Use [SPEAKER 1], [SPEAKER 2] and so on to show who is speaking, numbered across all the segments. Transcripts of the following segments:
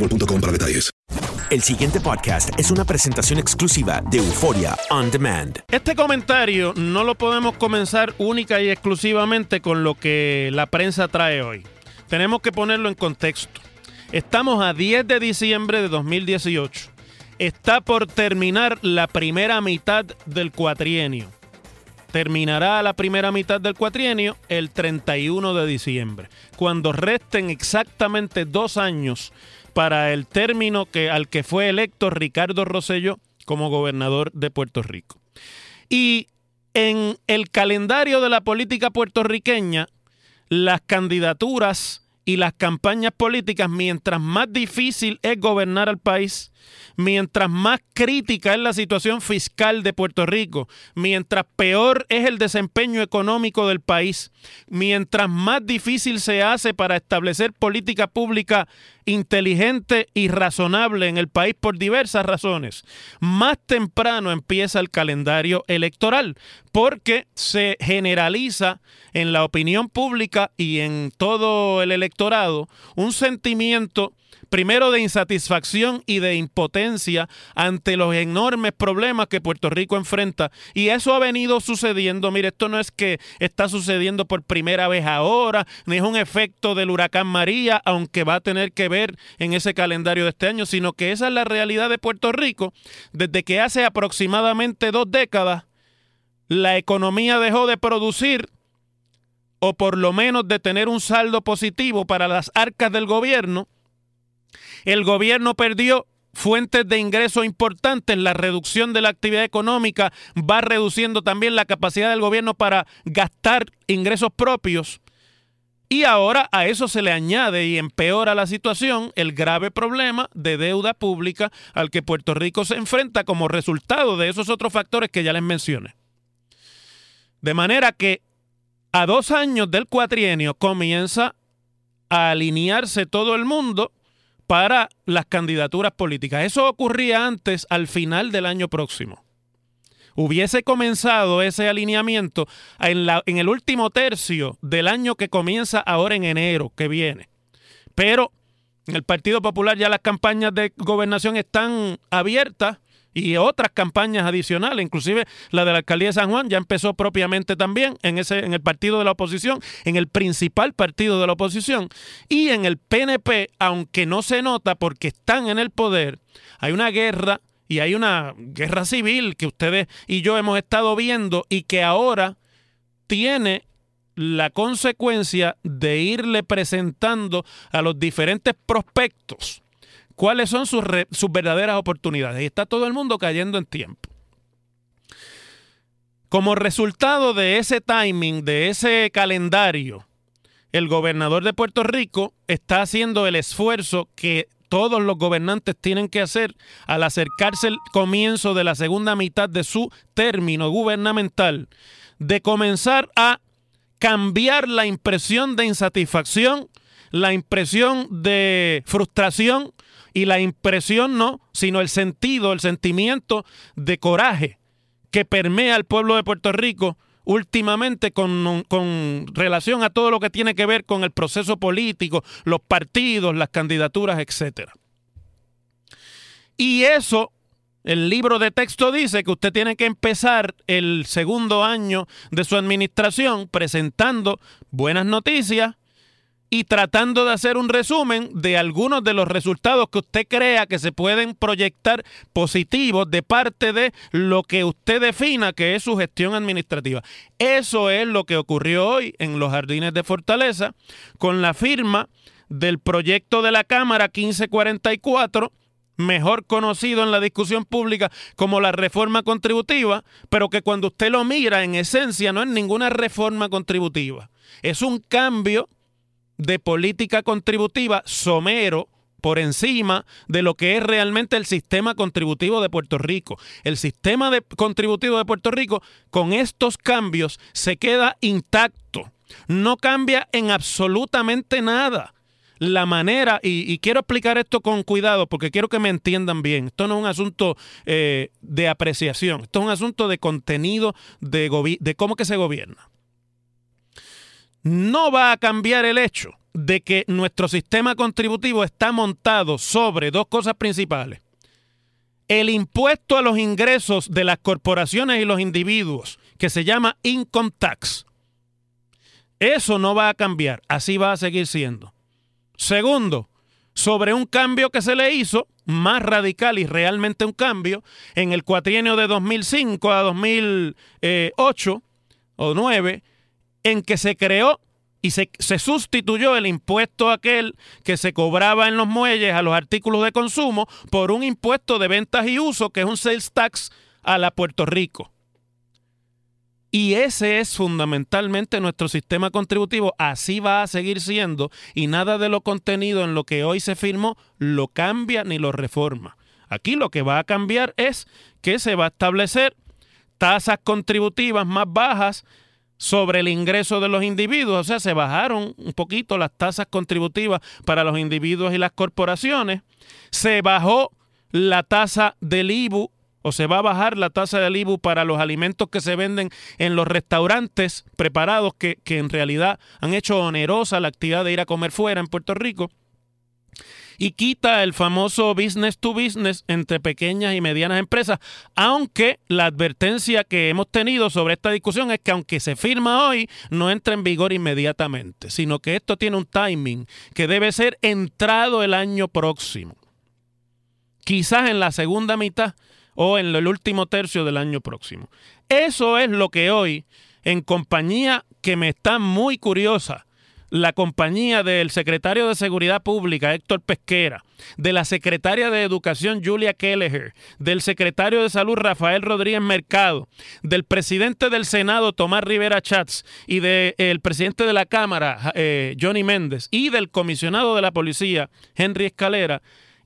[SPEAKER 1] boostmobile.com para detalles.
[SPEAKER 2] El siguiente podcast es una presentación exclusiva de Euforia On Demand.
[SPEAKER 3] Este comentario no lo podemos comenzar única y exclusivamente con lo que la prensa trae hoy. Tenemos que ponerlo en contexto. Estamos a 10 de diciembre de 2018. Está por terminar la primera mitad del cuatrienio. Terminará la primera mitad del cuatrienio el 31 de diciembre, cuando resten exactamente dos años para el término que, al que fue electo Ricardo Rosselló como gobernador de Puerto Rico. Y en el calendario de la política puertorriqueña, las candidaturas y las campañas políticas, mientras más difícil es gobernar al país, mientras más crítica es la situación fiscal de Puerto Rico, mientras peor es el desempeño económico del país, mientras más difícil se hace para establecer política pública inteligente y razonable en el país por diversas razones, más temprano empieza el calendario electoral, porque se generaliza en la opinión pública y en todo el electorado un sentimiento primero de insatisfacción y de impotencia ante los enormes problemas que Puerto Rico enfrenta. Y eso ha venido sucediendo. Mire, esto no es que está sucediendo por primera vez ahora, ni es un efecto del huracán María, aunque va a tener que ver en ese calendario de este año, sino que esa es la realidad de Puerto Rico desde que hace aproximadamente dos décadas la economía dejó de producir o por lo menos de tener un saldo positivo para las arcas del gobierno el gobierno perdió fuentes de ingresos importantes, la reducción de la actividad económica va reduciendo también la capacidad del gobierno para gastar ingresos propios. Y ahora a eso se le añade y empeora la situación el grave problema de deuda pública al que Puerto Rico se enfrenta como resultado de esos otros factores que ya les mencioné. De manera que a dos años del cuatrienio comienza a alinearse todo el mundo para las candidaturas políticas. Eso ocurría antes, al final del año próximo. Hubiese comenzado ese alineamiento en, la, en el último tercio del año que comienza ahora en enero, que viene. Pero en el Partido Popular ya las campañas de gobernación están abiertas y otras campañas adicionales, inclusive la de la alcaldía de San Juan ya empezó propiamente también en ese en el partido de la oposición, en el principal partido de la oposición y en el PNP, aunque no se nota porque están en el poder, hay una guerra y hay una guerra civil que ustedes y yo hemos estado viendo y que ahora tiene la consecuencia de irle presentando a los diferentes prospectos cuáles son sus, verdaderas oportunidades. Y está todo el mundo cayendo en tiempo. Como resultado de ese timing, de ese calendario, el gobernador de Puerto Rico está haciendo el esfuerzo que todos los gobernantes tienen que hacer al acercarse el comienzo de la segunda mitad de su término gubernamental, de comenzar a cambiar la impresión de insatisfacción, la impresión de frustración y la impresión no, sino el sentido, el sentimiento de coraje que permea al pueblo de Puerto Rico últimamente con, con, relación a todo lo que tiene que ver con el proceso político, los partidos, las candidaturas, etc. Y eso, el libro de texto dice que usted tiene que empezar el segundo año de su administración presentando buenas noticias, y tratando de hacer un resumen de algunos de los resultados que usted crea que se pueden proyectar positivos de parte de lo que usted defina que es su gestión administrativa. Eso es lo que ocurrió hoy en los jardines de Fortaleza con la firma del proyecto de la Cámara 1544 mejor conocido en la discusión pública como la reforma contributiva, pero que cuando usted lo mira en esencia no es ninguna reforma contributiva. Es un cambio de política contributiva somero por encima de lo que es realmente el sistema contributivo de Puerto Rico. El sistema de contributivo de Puerto Rico con estos cambios se queda intacto. No cambia en absolutamente nada la manera, y, quiero explicar esto con cuidado porque quiero que me entiendan bien, esto no es un asunto eh, de apreciación, esto es un asunto de contenido de, de cómo que se gobierna no va a cambiar el hecho de que nuestro sistema contributivo está montado sobre dos cosas principales. El impuesto a los ingresos de las corporaciones y los individuos, que se llama income tax. Eso no va a cambiar, así va a seguir siendo. Segundo, sobre un cambio que se le hizo, más radical y realmente un cambio, en el cuatrienio de 2005 a 2008 o 9, en que se creó y se, sustituyó el impuesto aquel que se cobraba en los muelles a los artículos de consumo por un impuesto de ventas y uso que es un sales tax a la Puerto Rico. Y ese es fundamentalmente nuestro sistema contributivo. Así va a seguir siendo y nada de lo contenido en lo que hoy se firmó lo cambia ni lo reforma. Aquí lo que va a cambiar es que se va a establecer tasas contributivas más bajas sobre el ingreso de los individuos, o sea, se bajaron un poquito las tasas contributivas para los individuos y las corporaciones, se bajó la tasa del IBU o se va a bajar la tasa del IBU para los alimentos que se venden en los restaurantes preparados que, que en realidad han hecho onerosa la actividad de ir a comer fuera en Puerto Rico y quita el famoso business to business entre pequeñas y medianas empresas, aunque la advertencia que hemos tenido sobre esta discusión es que aunque se firma hoy, no entra en vigor inmediatamente, sino que esto tiene un timing que debe ser entrado el año próximo. Quizás en la segunda mitad o en el último tercio del año próximo. Eso es lo que hoy, en compañía que me está muy curiosa, la compañía del secretario de Seguridad Pública, Héctor Pesquera, de la secretaria de Educación, Julia Kelleher, del secretario de Salud, Rafael Rodríguez Mercado, del presidente del Senado, Tomás Rivera Chats, y del presidente de la Cámara, eh, Johnny Méndez, y del comisionado de la policía, Henry Escalera,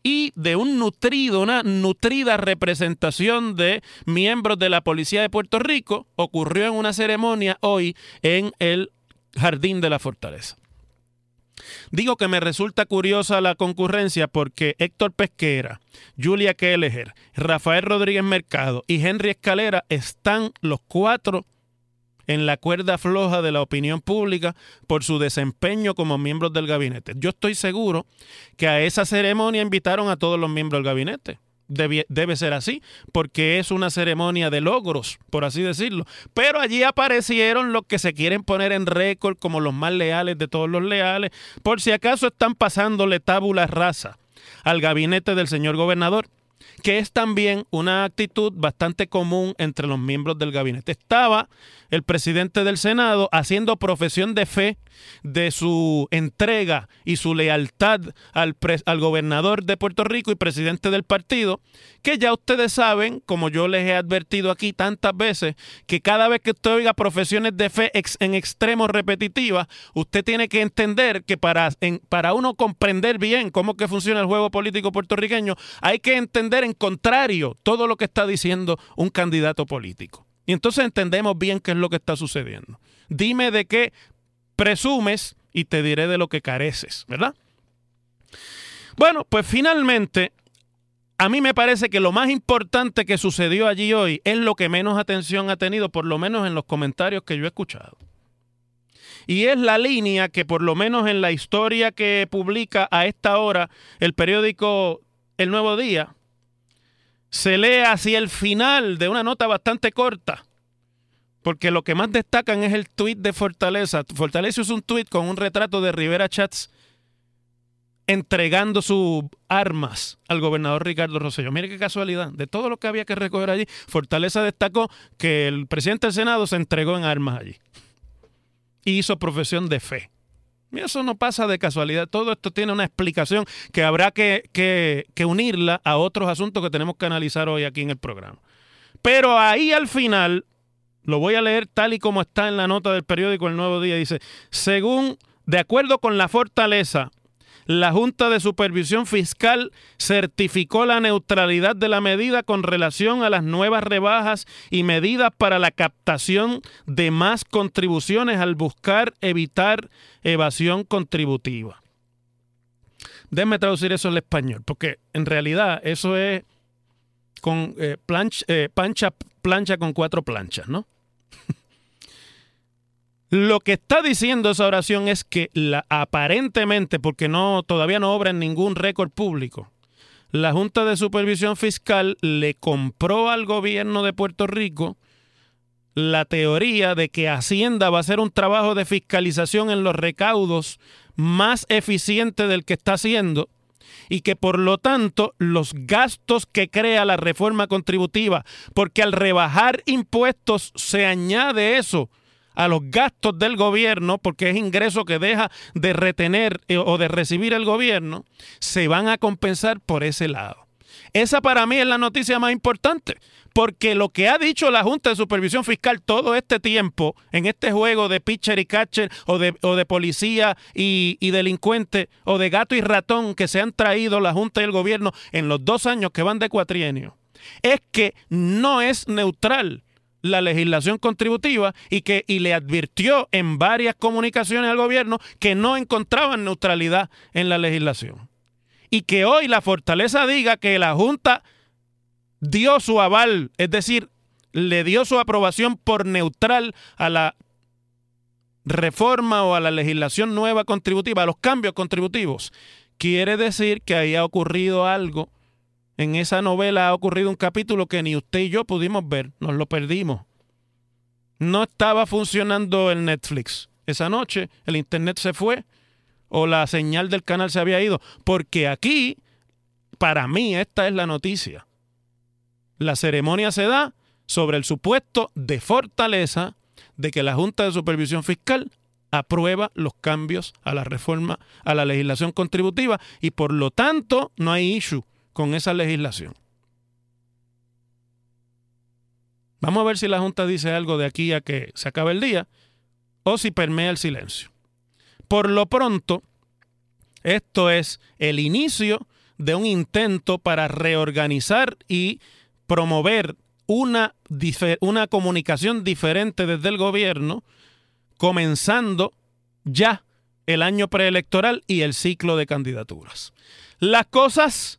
[SPEAKER 3] y de un nutrido, una nutrida representación de miembros de la Policía de Puerto Rico, ocurrió en una ceremonia hoy en el Jardín de la Fortaleza. Digo que me resulta curiosa la concurrencia porque Héctor Pesquera, Julia Kelleher, Rafael Rodríguez Mercado y Henry Escalera están los cuatro en la cuerda floja de la opinión pública por su desempeño como miembros del gabinete. Yo estoy seguro que a esa ceremonia invitaron a todos los miembros del gabinete debe, ser así, porque es una ceremonia de logros, por así decirlo. Pero allí aparecieron los que se quieren poner en récord como los más leales de todos los leales, por si acaso están pasándole tábula rasa al gabinete del señor gobernador. Que es también una actitud bastante común entre los miembros del gabinete. Estaba el presidente del Senado haciendo profesión de fe de su entrega y su lealtad al, al, gobernador de Puerto Rico y presidente del partido, que ya ustedes saben, como yo les he advertido aquí tantas veces, que cada vez que usted oiga profesiones de fe en extremo repetitivas, usted tiene que entender que para, en, para uno comprender bien cómo que funciona el juego político puertorriqueño, hay que entender en contrario todo lo que está diciendo un candidato político. Y entonces entendemos bien qué es lo que está sucediendo. Dime de qué presumes y te diré de lo que careces, ¿verdad? Bueno, pues finalmente, a mí me parece que lo más importante que sucedió allí hoy es lo que menos atención ha tenido, por lo menos en los comentarios que yo he escuchado. Y es la línea que por lo menos en la historia que publica a esta hora el periódico El Nuevo Día, se lee hacia el final de una nota bastante corta, porque lo que más destacan es el tuit de Fortaleza. Fortaleza es un tuit con un retrato de Rivera Chats entregando sus armas al gobernador Ricardo Rosselló. Mire qué casualidad. De todo lo que había que recoger allí, Fortaleza destacó que el presidente del Senado se entregó en armas allí. Y hizo profesión de fe. Eso no pasa de casualidad. Todo esto tiene una explicación que habrá que, que, unirla a otros asuntos que tenemos que analizar hoy aquí en el programa. Pero ahí al final, lo voy a leer tal y como está en la nota del periódico El Nuevo Día, dice, según, de acuerdo con la fortaleza, la Junta de Supervisión Fiscal certificó la neutralidad de la medida con relación a las nuevas rebajas y medidas para la captación de más contribuciones al buscar evitar evasión contributiva. Déjenme traducir eso al español, porque en realidad eso es con eh, plancha, eh, pancha, plancha con cuatro planchas, ¿no? Lo que está diciendo esa oración es que la, aparentemente, porque no, todavía no obra en ningún récord público, la Junta de Supervisión Fiscal le compró al gobierno de Puerto Rico la teoría de que Hacienda va a hacer un trabajo de fiscalización en los recaudos más eficiente del que está haciendo y que por lo tanto los gastos que crea la reforma contributiva, porque al rebajar impuestos se añade eso, a los gastos del gobierno, porque es ingreso que deja de retener eh, o de recibir el gobierno, se van a compensar por ese lado. Esa para mí es la noticia más importante, porque lo que ha dicho la Junta de Supervisión Fiscal todo este tiempo, en este juego de pitcher y catcher, o de, o de policía y, y delincuente, o de gato y ratón que se han traído la Junta y el gobierno en los dos años que van de cuatrienio, es que no es neutral la legislación contributiva y que y le advirtió en varias comunicaciones al gobierno que no encontraban neutralidad en la legislación. Y que hoy la fortaleza diga que la Junta dio su aval, es decir, le dio su aprobación por neutral a la reforma o a la legislación nueva contributiva, a los cambios contributivos, quiere decir que ahí ha ocurrido algo en esa novela ha ocurrido un capítulo que ni usted y yo pudimos ver, nos lo perdimos. No estaba funcionando el Netflix. Esa noche el internet se fue o la señal del canal se había ido, porque aquí, para mí, esta es la noticia. La ceremonia se da sobre el supuesto de fortaleza de que la Junta de Supervisión Fiscal aprueba los cambios a la reforma, a la legislación contributiva y por lo tanto no hay issue con esa legislación. Vamos a ver si la Junta dice algo de aquí a que se acabe el día o si permea el silencio. Por lo pronto, esto es el inicio de un intento para reorganizar y promover una, una comunicación diferente desde el gobierno, comenzando ya el año preelectoral y el ciclo de candidaturas. Las cosas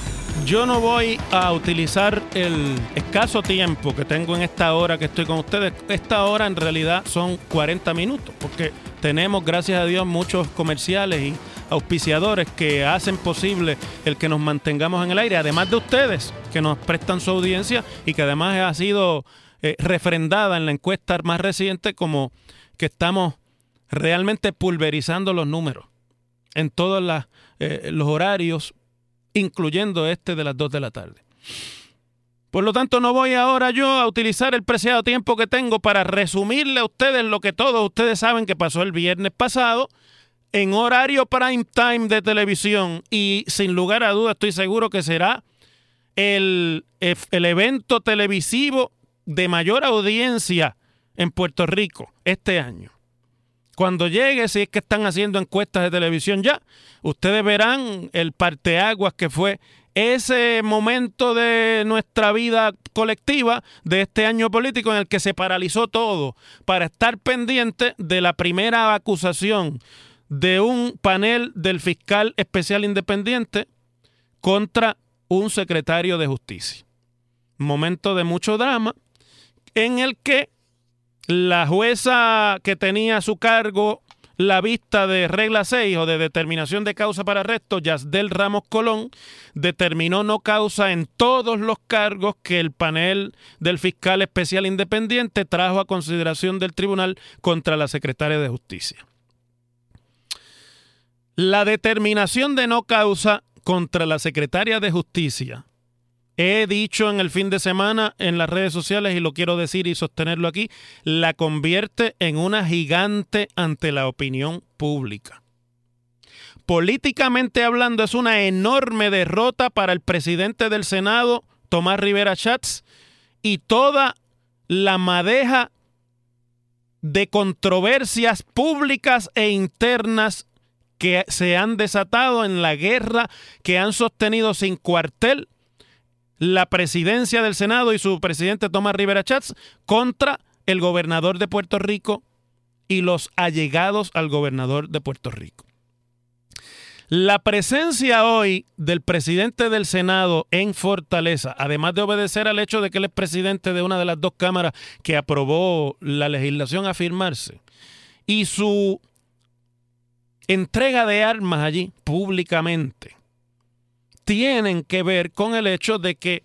[SPEAKER 3] yo no voy a utilizar el escaso tiempo que tengo en esta hora que estoy con ustedes. Esta hora en realidad son 40 minutos, porque tenemos, gracias a Dios, muchos comerciales y auspiciadores que hacen posible el que nos mantengamos en el aire, además de ustedes que nos prestan su audiencia y que además ha sido eh, refrendada en la encuesta más reciente como que estamos realmente pulverizando los números en todos eh, los horarios, incluyendo este de las 2 de la tarde. Por lo tanto, no voy ahora yo a utilizar el preciado tiempo que tengo para resumirle a ustedes lo que todos ustedes saben que pasó el viernes pasado en horario prime time de televisión y sin lugar a dudas estoy seguro que será el, el evento televisivo de mayor audiencia en Puerto Rico este año. Cuando llegue, si es que están haciendo encuestas de televisión ya, ustedes verán el parteaguas que fue ese momento de nuestra vida colectiva de este año político en el que se paralizó todo para estar pendiente de la primera acusación de un panel del fiscal especial independiente contra un secretario de justicia. Momento de mucho drama en el que la jueza que tenía a su cargo la vista de regla 6 o de determinación de causa para arresto, Yasdel Ramos Colón, determinó no causa en todos los cargos que el panel del fiscal especial independiente trajo a consideración del tribunal contra la secretaria de justicia. La determinación de no causa contra la secretaria de justicia he dicho en el fin de semana en las redes sociales y lo quiero decir y sostenerlo aquí, la convierte en una gigante ante la opinión pública. Políticamente hablando es una enorme derrota para el presidente del Senado, Tomás Rivera Schatz, y toda la madeja de controversias públicas e internas que se han desatado en la guerra que han sostenido sin cuartel la presidencia del Senado y su presidente Tomás Rivera Chats contra el gobernador de Puerto Rico y los allegados al gobernador de Puerto Rico. La presencia hoy del presidente del Senado en Fortaleza, además de obedecer al hecho de que él es presidente de una de las dos cámaras que aprobó la legislación a firmarse, y su entrega de armas allí públicamente, tienen que ver con el hecho de que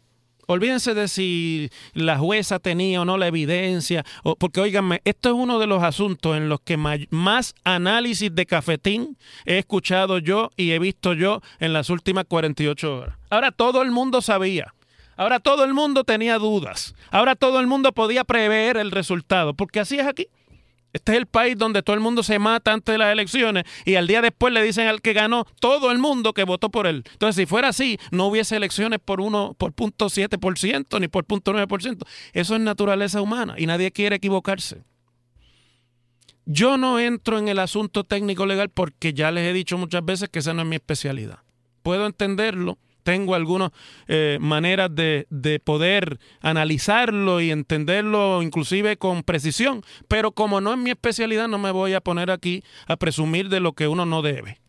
[SPEAKER 3] Olvídense de si la jueza tenía o no la evidencia, porque oíganme, esto es uno de los asuntos en los que más análisis de cafetín he escuchado yo y he visto yo en las últimas 48 horas. Ahora todo el mundo sabía. Ahora todo el mundo tenía dudas. Ahora todo el mundo podía prever el resultado, porque así es aquí. Este es el país donde todo el mundo se mata antes de las elecciones y al día después le dicen al que ganó todo el mundo que votó por él. Entonces, si fuera así, no hubiese elecciones por uno, por punto ciento ni por punto ciento. Eso es naturaleza humana y nadie quiere equivocarse. Yo no entro en el asunto técnico legal porque ya les he dicho muchas veces que esa no es mi especialidad. Puedo entenderlo tengo algunas eh, maneras de, de, poder analizarlo y entenderlo inclusive con precisión, pero como no es mi especialidad no me voy a poner aquí a presumir de lo que uno no debe.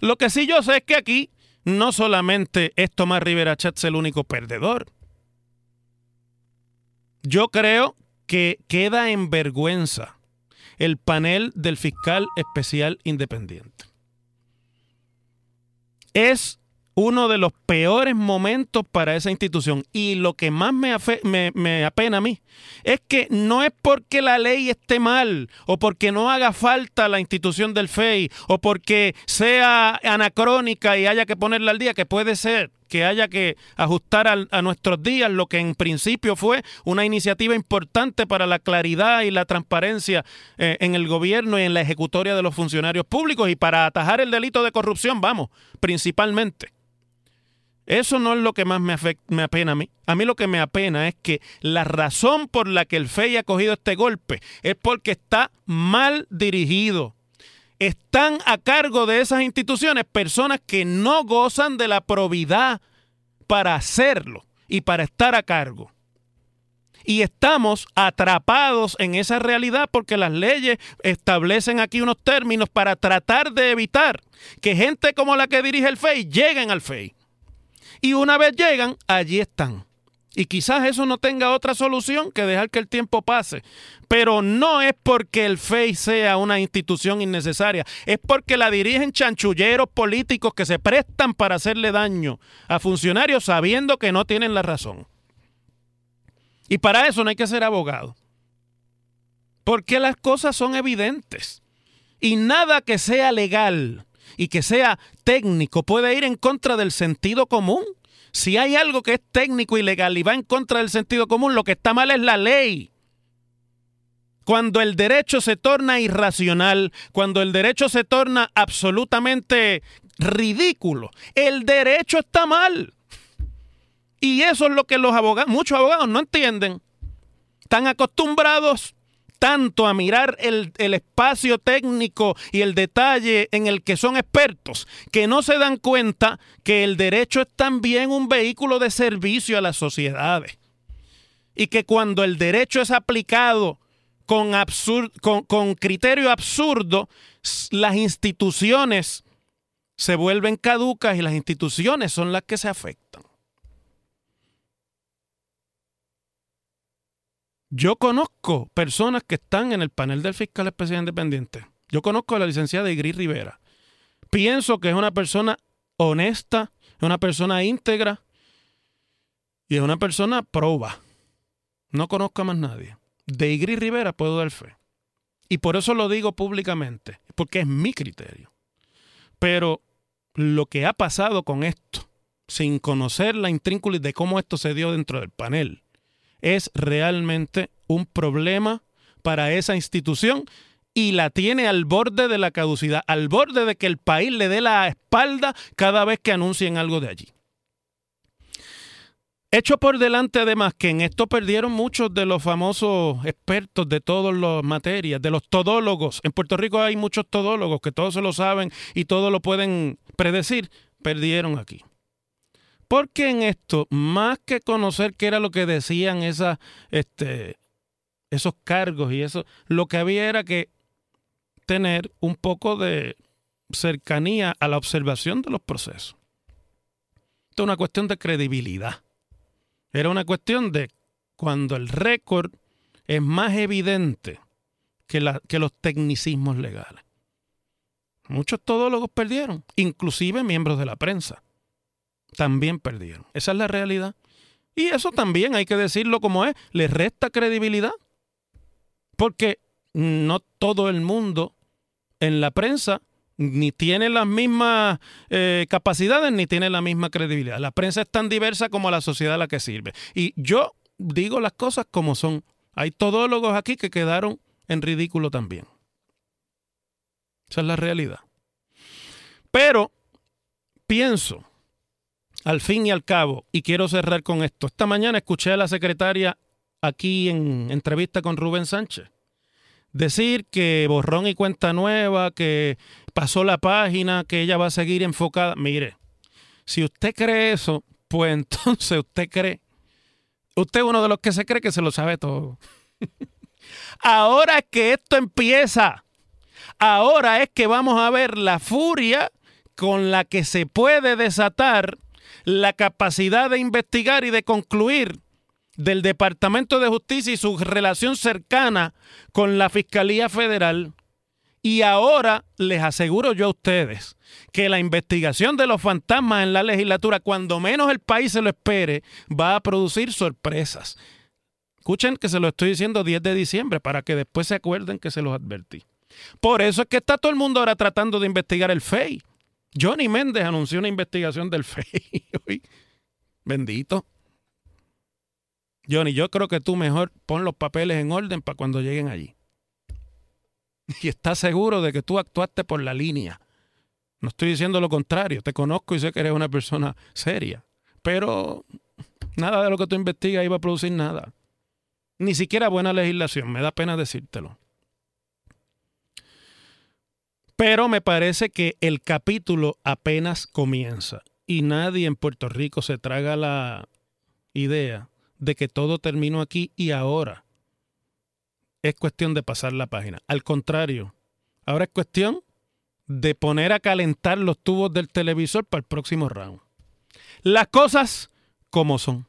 [SPEAKER 3] Lo que sí yo sé es que aquí no solamente es Tomás Rivera Chats el único perdedor. Yo creo que queda en vergüenza el panel del fiscal especial independiente. Es uno de los peores momentos para esa institución. Y lo que más me, apena a mí es que no es porque la ley esté mal o porque no haga falta la institución del FEI o porque sea anacrónica y haya que ponerla al día, que puede ser que haya que ajustar a, nuestros días lo que en principio fue una iniciativa importante para la claridad y la transparencia eh, en el gobierno y en la ejecutoria de los funcionarios públicos y para atajar el delito de corrupción, vamos, principalmente. Eso no es lo que más me, me, apena a mí. A mí lo que me apena es que la razón por la que el FEI ha cogido este golpe es porque está mal dirigido. Están a cargo de esas instituciones personas que no gozan de la probidad para hacerlo y para estar a cargo. Y estamos atrapados en esa realidad porque las leyes establecen aquí unos términos para tratar de evitar que gente como la que dirige el FEI lleguen al FEI. Y una vez llegan, allí están. Y quizás eso no tenga otra solución que dejar que el tiempo pase. Pero no es porque el FEI sea una institución innecesaria, es porque la dirigen chanchulleros políticos que se prestan para hacerle daño a funcionarios sabiendo que no tienen la razón. Y para eso no hay que ser abogado. Porque las cosas son evidentes. Y nada que sea legal y que sea técnico puede ir en contra del sentido común. Si hay algo que es técnico y legal y va en contra del sentido común, lo que está mal es la ley. Cuando el derecho se torna irracional, cuando el derecho se torna absolutamente ridículo, el derecho está mal. Y eso es lo que los abogados, muchos abogados no entienden. Están acostumbrados tanto a mirar el, espacio técnico y el detalle en el que son expertos, que no se dan cuenta que el derecho es también un vehículo de servicio a las sociedades. Y que cuando el derecho es aplicado con, con criterio absurdo, las instituciones se vuelven caducas y las instituciones son las que se afectan. Yo conozco personas que están en el panel del fiscal especial independiente. Yo conozco a la licenciada Igris Rivera. Pienso que es una persona honesta, es una persona íntegra y es una persona proba. No conozco a más nadie. De Igris Rivera puedo dar fe. Y por eso lo digo públicamente, porque es mi criterio. Pero lo que ha pasado con esto, sin conocer la intrínculis de cómo esto se dio dentro del panel, es realmente un problema para esa institución y la tiene al borde de la caducidad, al borde de que el país le dé la espalda cada vez que anuncien algo de allí. Hecho por delante además que en esto perdieron muchos de los famosos expertos de todas las materias, de los todólogos. En Puerto Rico hay muchos todólogos que todos se lo saben y todos lo pueden predecir. Perdieron aquí. Porque en esto, más que conocer qué era lo que decían esas, este, esos cargos y eso, lo que había era que tener un poco de cercanía a la observación de los procesos. Esto es una cuestión de credibilidad. Era una cuestión de cuando el récord es más evidente que, que los tecnicismos legales. Muchos todólogos perdieron, inclusive miembros de la prensa también perdieron. Esa es la realidad. Y eso también hay que decirlo como es, le resta credibilidad. Porque no todo el mundo en la prensa ni tiene las mismas eh, capacidades ni tiene la misma credibilidad. La prensa es tan diversa como la sociedad a la que sirve. Y yo digo las cosas como son. Hay todólogos aquí que quedaron en ridículo también. Esa es la realidad. Pero pienso al fin y al cabo, y quiero cerrar con esto, esta mañana escuché a la secretaria aquí en entrevista con Rubén Sánchez decir que borrón y cuenta nueva, que pasó la página, que ella va a seguir enfocada. Mire, si usted cree eso, pues entonces usted cree, usted es uno de los que se cree que se lo sabe todo. Ahora es que esto empieza. Ahora es que vamos a ver la furia con la que se puede desatar la capacidad de investigar y de concluir del Departamento de Justicia y su relación cercana con la Fiscalía Federal. Y ahora les aseguro yo a ustedes que la investigación de los fantasmas en la legislatura, cuando menos el país se lo espere, va a producir sorpresas. Escuchen que se lo estoy diciendo 10 de diciembre para que después se acuerden que se los advertí. Por eso es que está todo el mundo ahora tratando de investigar el FEI. Johnny Méndez anunció una investigación del FEI. Bendito. Johnny, yo creo que tú mejor pon los papeles en orden para cuando lleguen allí. Y estás seguro de que tú actuaste por la línea. No estoy diciendo lo contrario. Te conozco y sé que eres una persona seria. Pero nada de lo que tú investigas iba a producir nada. Ni siquiera buena legislación. Me da pena decírtelo. Pero me parece que el capítulo apenas comienza y nadie en Puerto Rico se traga la idea de que todo terminó aquí y ahora. Es cuestión de pasar la página. Al contrario, ahora es cuestión de poner a calentar los tubos del televisor para el próximo round. Las cosas como son.